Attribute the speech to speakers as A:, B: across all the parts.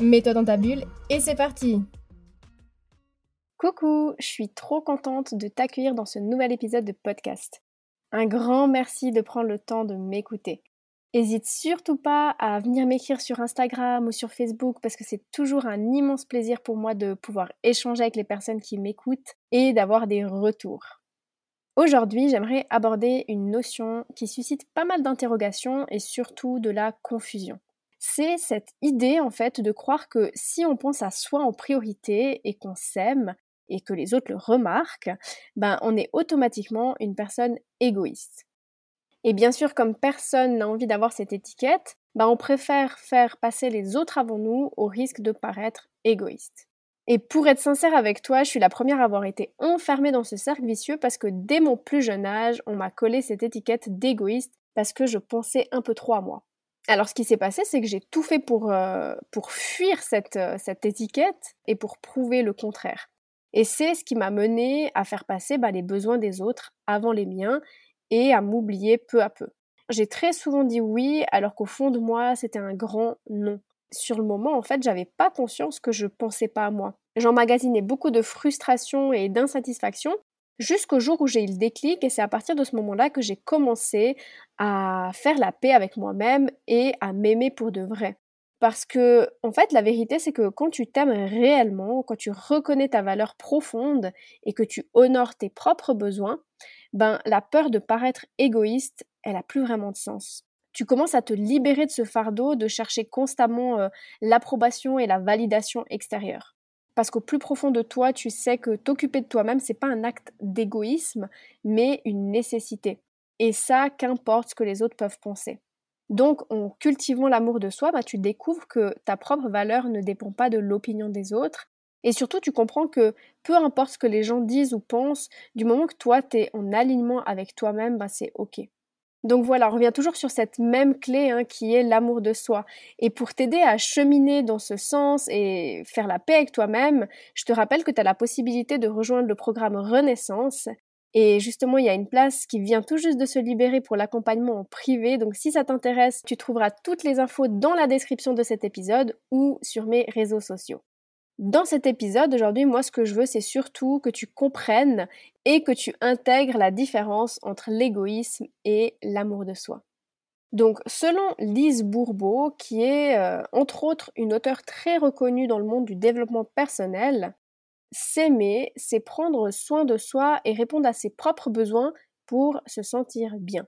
A: Mets-toi dans ta bulle et c'est parti Coucou, je suis trop contente de t'accueillir dans ce nouvel épisode de podcast. Un grand merci de prendre le temps de m'écouter. Hésite surtout pas à venir m'écrire sur Instagram ou sur Facebook parce que c'est toujours un immense plaisir pour moi de pouvoir échanger avec les personnes qui m'écoutent et d'avoir des retours. Aujourd'hui, j'aimerais aborder une notion qui suscite pas mal d'interrogations et surtout de la confusion. C'est cette idée en fait de croire que si on pense à soi en priorité et qu'on s'aime et que les autres le remarquent, ben on est automatiquement une personne égoïste. Et bien sûr, comme personne n'a envie d'avoir cette étiquette, bah on préfère faire passer les autres avant nous au risque de paraître égoïste. Et pour être sincère avec toi, je suis la première à avoir été enfermée dans ce cercle vicieux parce que dès mon plus jeune âge, on m'a collé cette étiquette d'égoïste parce que je pensais un peu trop à moi. Alors ce qui s'est passé, c'est que j'ai tout fait pour, euh, pour fuir cette, euh, cette étiquette et pour prouver le contraire. Et c'est ce qui m'a mené à faire passer bah, les besoins des autres avant les miens et à m'oublier peu à peu. J'ai très souvent dit oui alors qu'au fond de moi c'était un grand non. Sur le moment en fait j'avais pas conscience que je pensais pas à moi. J'emmagasinais beaucoup de frustration et d'insatisfaction jusqu'au jour où j'ai eu le déclic et c'est à partir de ce moment-là que j'ai commencé à faire la paix avec moi-même et à m'aimer pour de vrai. Parce que, en fait, la vérité, c'est que quand tu t'aimes réellement, quand tu reconnais ta valeur profonde et que tu honores tes propres besoins, ben, la peur de paraître égoïste, elle a plus vraiment de sens. Tu commences à te libérer de ce fardeau de chercher constamment euh, l'approbation et la validation extérieure. Parce qu'au plus profond de toi, tu sais que t'occuper de toi-même, c'est pas un acte d'égoïsme, mais une nécessité. Et ça, qu'importe ce que les autres peuvent penser. Donc, en cultivant l'amour de soi, bah, tu découvres que ta propre valeur ne dépend pas de l'opinion des autres. Et surtout, tu comprends que peu importe ce que les gens disent ou pensent, du moment que toi, tu es en alignement avec toi-même, bah, c'est OK. Donc voilà, on revient toujours sur cette même clé hein, qui est l'amour de soi. Et pour t'aider à cheminer dans ce sens et faire la paix avec toi-même, je te rappelle que tu as la possibilité de rejoindre le programme Renaissance et justement, il y a une place qui vient tout juste de se libérer pour l'accompagnement en privé. Donc si ça t'intéresse, tu trouveras toutes les infos dans la description de cet épisode ou sur mes réseaux sociaux. Dans cet épisode, aujourd'hui, moi, ce que je veux, c'est surtout que tu comprennes et que tu intègres la différence entre l'égoïsme et l'amour de soi. Donc, selon Lise Bourbeau, qui est euh, entre autres une auteure très reconnue dans le monde du développement personnel, S'aimer, c'est prendre soin de soi et répondre à ses propres besoins pour se sentir bien.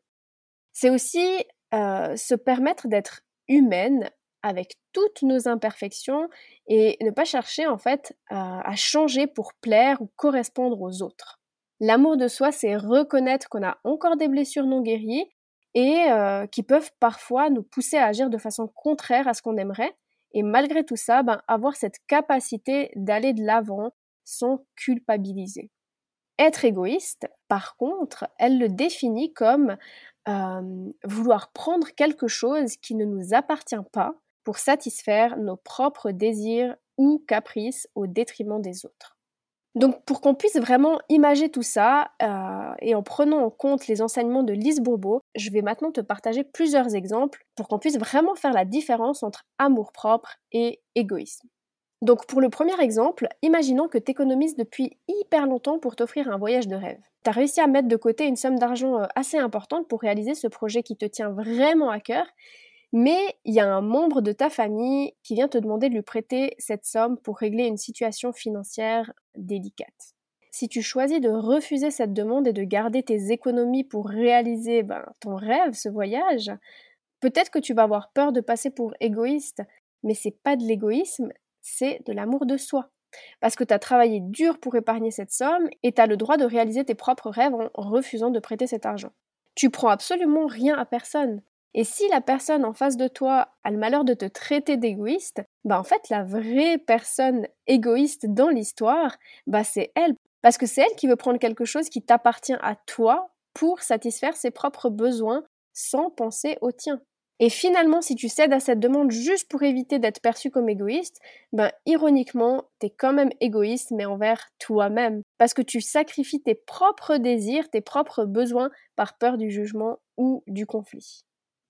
A: C'est aussi euh, se permettre d'être humaine avec toutes nos imperfections et ne pas chercher en fait à changer pour plaire ou correspondre aux autres. L'amour de soi, c'est reconnaître qu'on a encore des blessures non guéries et euh, qui peuvent parfois nous pousser à agir de façon contraire à ce qu'on aimerait. Et malgré tout ça, ben, avoir cette capacité d'aller de l'avant, sans culpabiliser. Être égoïste, par contre, elle le définit comme euh, vouloir prendre quelque chose qui ne nous appartient pas pour satisfaire nos propres désirs ou caprices au détriment des autres. Donc pour qu'on puisse vraiment imager tout ça, euh, et en prenant en compte les enseignements de Lise Bourbeau, je vais maintenant te partager plusieurs exemples pour qu'on puisse vraiment faire la différence entre amour-propre et égoïsme. Donc pour le premier exemple, imaginons que tu économises depuis hyper longtemps pour t'offrir un voyage de rêve. Tu as réussi à mettre de côté une somme d'argent euh, assez importante pour réaliser ce projet qui te tient vraiment à cœur, mais il y a un membre de ta famille qui vient te demander de lui prêter cette somme pour régler une situation financière délicate. Si tu choisis de refuser cette demande et de garder tes économies pour réaliser ben, ton rêve, ce voyage, peut-être que tu vas avoir peur de passer pour égoïste, mais c'est pas de l'égoïsme, c'est de l'amour de soi. Parce que tu as travaillé dur pour épargner cette somme et tu as le droit de réaliser tes propres rêves en refusant de prêter cet argent. Tu prends absolument rien à personne. Et si la personne en face de toi a le malheur de te traiter d'égoïste, bah en fait la vraie personne égoïste dans l'histoire, bah c'est elle parce que c'est elle qui veut prendre quelque chose qui t'appartient à toi pour satisfaire ses propres besoins sans penser au tien. Et finalement, si tu cèdes à cette demande juste pour éviter d'être perçu comme égoïste, ben ironiquement, t'es quand même égoïste, mais envers toi-même, parce que tu sacrifies tes propres désirs, tes propres besoins par peur du jugement ou du conflit.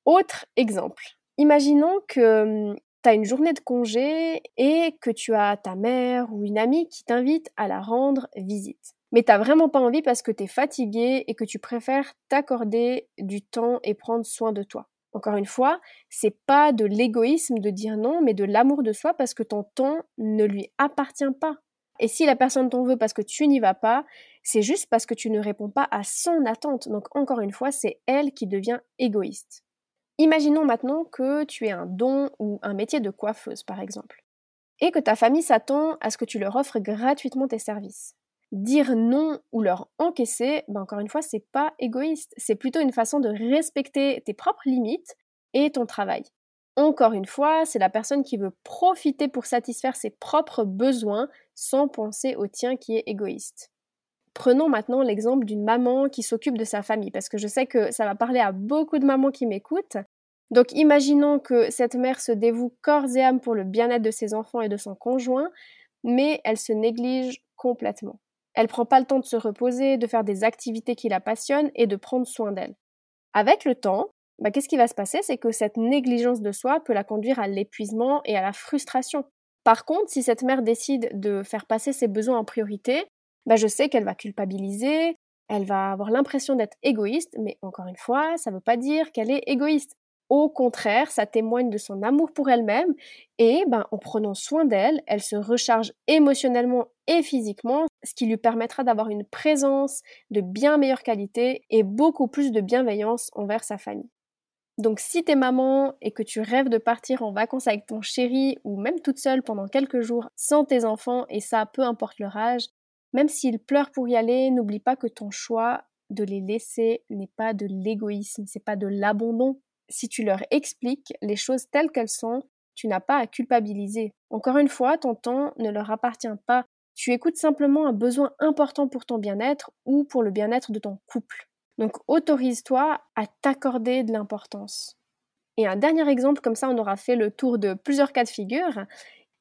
A: Autre exemple. Imaginons que hum, tu as une journée de congé et que tu as ta mère ou une amie qui t'invite à la rendre visite. Mais t'as vraiment pas envie parce que tu es fatigué et que tu préfères t'accorder du temps et prendre soin de toi. Encore une fois, c'est pas de l'égoïsme de dire non, mais de l'amour de soi parce que ton temps ne lui appartient pas. Et si la personne t'en veut parce que tu n'y vas pas, c'est juste parce que tu ne réponds pas à son attente. Donc encore une fois, c'est elle qui devient égoïste. Imaginons maintenant que tu aies un don ou un métier de coiffeuse, par exemple, et que ta famille s'attend à ce que tu leur offres gratuitement tes services dire non ou leur encaisser, ben encore une fois, c'est pas égoïste. C'est plutôt une façon de respecter tes propres limites et ton travail. Encore une fois, c'est la personne qui veut profiter pour satisfaire ses propres besoins sans penser au tien qui est égoïste. Prenons maintenant l'exemple d'une maman qui s'occupe de sa famille, parce que je sais que ça va parler à beaucoup de mamans qui m'écoutent. Donc imaginons que cette mère se dévoue corps et âme pour le bien-être de ses enfants et de son conjoint, mais elle se néglige complètement. Elle prend pas le temps de se reposer, de faire des activités qui la passionnent et de prendre soin d'elle. Avec le temps, bah, qu'est-ce qui va se passer? C'est que cette négligence de soi peut la conduire à l'épuisement et à la frustration. Par contre, si cette mère décide de faire passer ses besoins en priorité, bah, je sais qu'elle va culpabiliser, elle va avoir l'impression d'être égoïste, mais encore une fois, ça ne veut pas dire qu'elle est égoïste. Au contraire, ça témoigne de son amour pour elle-même et ben, en prenant soin d'elle, elle se recharge émotionnellement et physiquement, ce qui lui permettra d'avoir une présence de bien meilleure qualité et beaucoup plus de bienveillance envers sa famille. Donc si t'es maman et que tu rêves de partir en vacances avec ton chéri ou même toute seule pendant quelques jours sans tes enfants, et ça peu importe leur âge, même s'ils pleurent pour y aller, n'oublie pas que ton choix de les laisser n'est pas de l'égoïsme, c'est pas de l'abandon, si tu leur expliques les choses telles qu'elles sont, tu n'as pas à culpabiliser. Encore une fois, ton temps ne leur appartient pas. Tu écoutes simplement un besoin important pour ton bien-être ou pour le bien-être de ton couple. Donc autorise-toi à t'accorder de l'importance. Et un dernier exemple, comme ça on aura fait le tour de plusieurs cas de figure.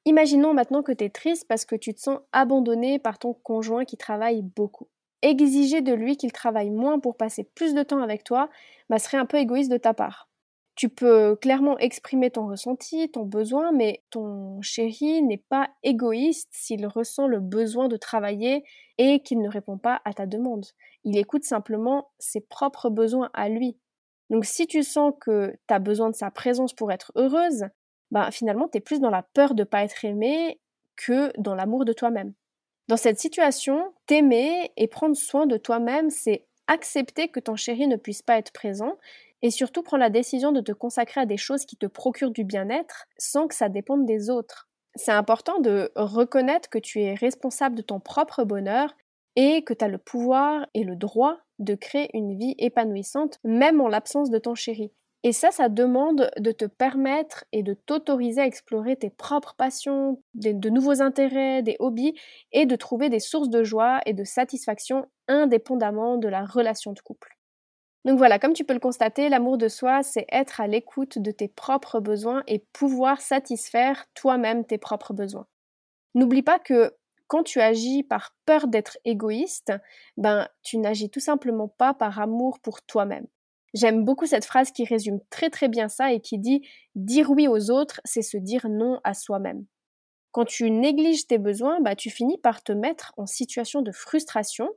A: Imaginons maintenant que tu es triste parce que tu te sens abandonné par ton conjoint qui travaille beaucoup. Exiger de lui qu'il travaille moins pour passer plus de temps avec toi bah, serait un peu égoïste de ta part. Tu peux clairement exprimer ton ressenti, ton besoin, mais ton chéri n'est pas égoïste s'il ressent le besoin de travailler et qu'il ne répond pas à ta demande. Il écoute simplement ses propres besoins à lui. Donc si tu sens que tu as besoin de sa présence pour être heureuse, ben finalement tu es plus dans la peur de ne pas être aimé que dans l'amour de toi-même. Dans cette situation, t'aimer et prendre soin de toi-même, c'est accepter que ton chéri ne puisse pas être présent et surtout prends la décision de te consacrer à des choses qui te procurent du bien-être sans que ça dépende des autres. C'est important de reconnaître que tu es responsable de ton propre bonheur et que tu as le pouvoir et le droit de créer une vie épanouissante même en l'absence de ton chéri. Et ça, ça demande de te permettre et de t'autoriser à explorer tes propres passions, de nouveaux intérêts, des hobbies, et de trouver des sources de joie et de satisfaction indépendamment de la relation de couple. Donc voilà, comme tu peux le constater, l'amour de soi, c'est être à l'écoute de tes propres besoins et pouvoir satisfaire toi-même tes propres besoins. N'oublie pas que quand tu agis par peur d'être égoïste, ben tu n'agis tout simplement pas par amour pour toi-même. J'aime beaucoup cette phrase qui résume très très bien ça et qui dit dire oui aux autres, c'est se dire non à soi-même. Quand tu négliges tes besoins, bah, tu finis par te mettre en situation de frustration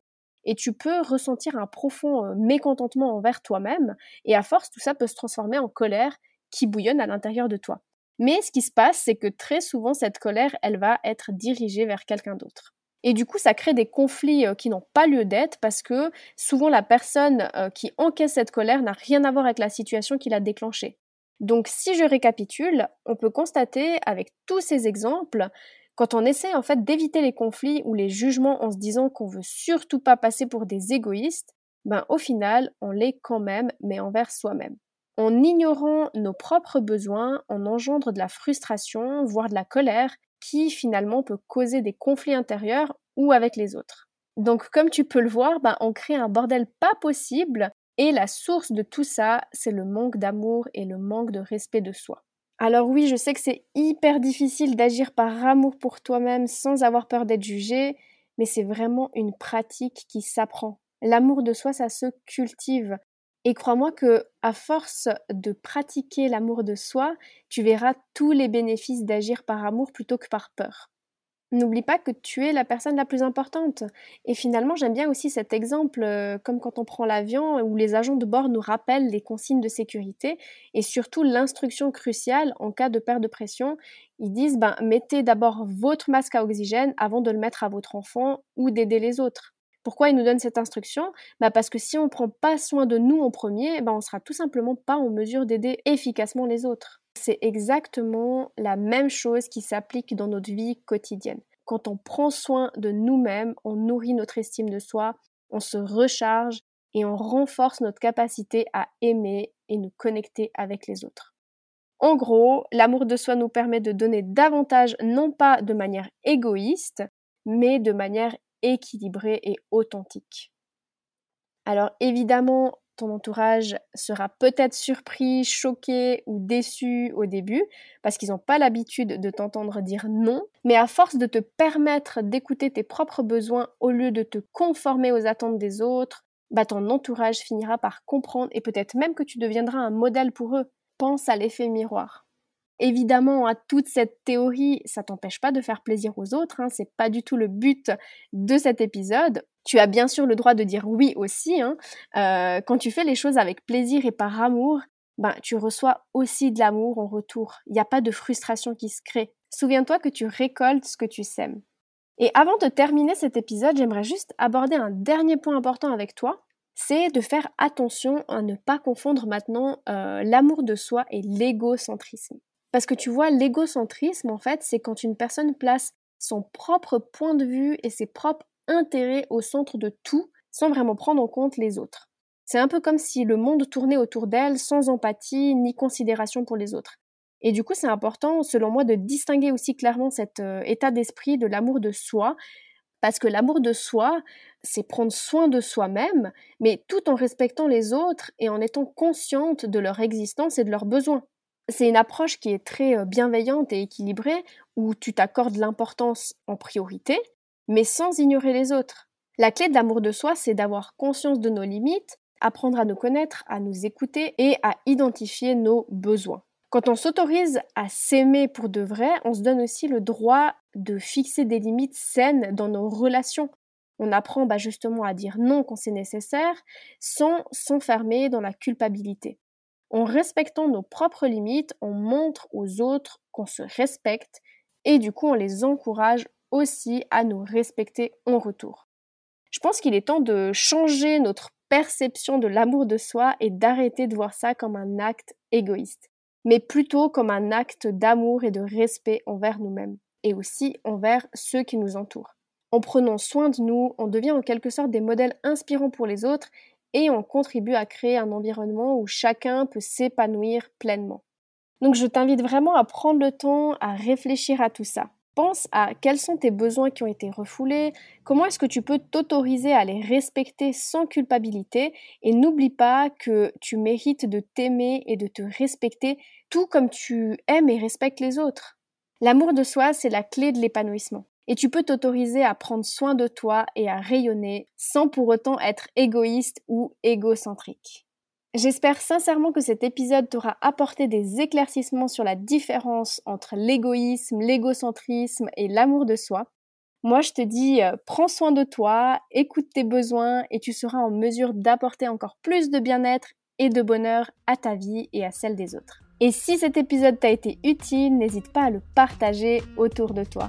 A: et tu peux ressentir un profond euh, mécontentement envers toi-même, et à force, tout ça peut se transformer en colère qui bouillonne à l'intérieur de toi. Mais ce qui se passe, c'est que très souvent, cette colère, elle va être dirigée vers quelqu'un d'autre. Et du coup, ça crée des conflits euh, qui n'ont pas lieu d'être parce que souvent la personne euh, qui encaisse cette colère n'a rien à voir avec la situation qui l'a déclenchée. Donc si je récapitule, on peut constater avec tous ces exemples quand on essaie en fait d'éviter les conflits ou les jugements en se disant qu'on veut surtout pas passer pour des égoïstes, ben au final, on l'est quand même, mais envers soi-même. En ignorant nos propres besoins, on engendre de la frustration, voire de la colère, qui finalement peut causer des conflits intérieurs ou avec les autres. Donc comme tu peux le voir, ben, on crée un bordel pas possible et la source de tout ça, c'est le manque d'amour et le manque de respect de soi. Alors oui, je sais que c'est hyper difficile d'agir par amour pour toi-même sans avoir peur d'être jugé, mais c'est vraiment une pratique qui s'apprend. L'amour de soi, ça se cultive. Et crois-moi que à force de pratiquer l'amour de soi, tu verras tous les bénéfices d'agir par amour plutôt que par peur. N'oublie pas que tu es la personne la plus importante. Et finalement, j'aime bien aussi cet exemple, euh, comme quand on prend l'avion, où les agents de bord nous rappellent les consignes de sécurité et surtout l'instruction cruciale en cas de perte de pression. Ils disent, ben, mettez d'abord votre masque à oxygène avant de le mettre à votre enfant ou d'aider les autres. Pourquoi ils nous donnent cette instruction? Ben Parce que si on ne prend pas soin de nous en premier, ben on sera tout simplement pas en mesure d'aider efficacement les autres. C'est exactement la même chose qui s'applique dans notre vie quotidienne. Quand on prend soin de nous-mêmes, on nourrit notre estime de soi, on se recharge et on renforce notre capacité à aimer et nous connecter avec les autres. En gros, l'amour de soi nous permet de donner davantage, non pas de manière égoïste, mais de manière équilibrée et authentique. Alors évidemment, ton entourage sera peut-être surpris, choqué ou déçu au début parce qu'ils n'ont pas l'habitude de t'entendre dire non, mais à force de te permettre d'écouter tes propres besoins au lieu de te conformer aux attentes des autres, bah ton entourage finira par comprendre et peut-être même que tu deviendras un modèle pour eux. Pense à l'effet miroir. Évidemment, à toute cette théorie, ça t'empêche pas de faire plaisir aux autres, hein, c'est pas du tout le but de cet épisode. Tu as bien sûr le droit de dire oui aussi. Hein. Euh, quand tu fais les choses avec plaisir et par amour, ben, tu reçois aussi de l'amour en retour. Il n'y a pas de frustration qui se crée. Souviens-toi que tu récoltes ce que tu sèmes. Et avant de terminer cet épisode, j'aimerais juste aborder un dernier point important avec toi. C'est de faire attention à ne pas confondre maintenant euh, l'amour de soi et l'égocentrisme. Parce que tu vois, l'égocentrisme, en fait, c'est quand une personne place son propre point de vue et ses propres intérêts au centre de tout, sans vraiment prendre en compte les autres. C'est un peu comme si le monde tournait autour d'elle sans empathie ni considération pour les autres. Et du coup, c'est important, selon moi, de distinguer aussi clairement cet euh, état d'esprit de l'amour de soi, parce que l'amour de soi, c'est prendre soin de soi-même, mais tout en respectant les autres et en étant consciente de leur existence et de leurs besoins. C'est une approche qui est très euh, bienveillante et équilibrée, où tu t'accordes l'importance en priorité, mais sans ignorer les autres. La clé de l'amour de soi, c'est d'avoir conscience de nos limites, apprendre à nous connaître, à nous écouter et à identifier nos besoins. Quand on s'autorise à s'aimer pour de vrai, on se donne aussi le droit de fixer des limites saines dans nos relations. On apprend bah, justement à dire non quand c'est nécessaire, sans s'enfermer dans la culpabilité. En respectant nos propres limites, on montre aux autres qu'on se respecte et du coup on les encourage aussi à nous respecter en retour. Je pense qu'il est temps de changer notre perception de l'amour de soi et d'arrêter de voir ça comme un acte égoïste, mais plutôt comme un acte d'amour et de respect envers nous-mêmes et aussi envers ceux qui nous entourent. En prenant soin de nous, on devient en quelque sorte des modèles inspirants pour les autres et on contribue à créer un environnement où chacun peut s'épanouir pleinement. Donc je t'invite vraiment à prendre le temps à réfléchir à tout ça. Pense à quels sont tes besoins qui ont été refoulés, comment est-ce que tu peux t'autoriser à les respecter sans culpabilité et n'oublie pas que tu mérites de t'aimer et de te respecter tout comme tu aimes et respectes les autres. L'amour de soi, c'est la clé de l'épanouissement et tu peux t'autoriser à prendre soin de toi et à rayonner sans pour autant être égoïste ou égocentrique. J'espère sincèrement que cet épisode t'aura apporté des éclaircissements sur la différence entre l'égoïsme, l'égocentrisme et l'amour de soi. Moi, je te dis, euh, prends soin de toi, écoute tes besoins et tu seras en mesure d'apporter encore plus de bien-être et de bonheur à ta vie et à celle des autres. Et si cet épisode t'a été utile, n'hésite pas à le partager autour de toi.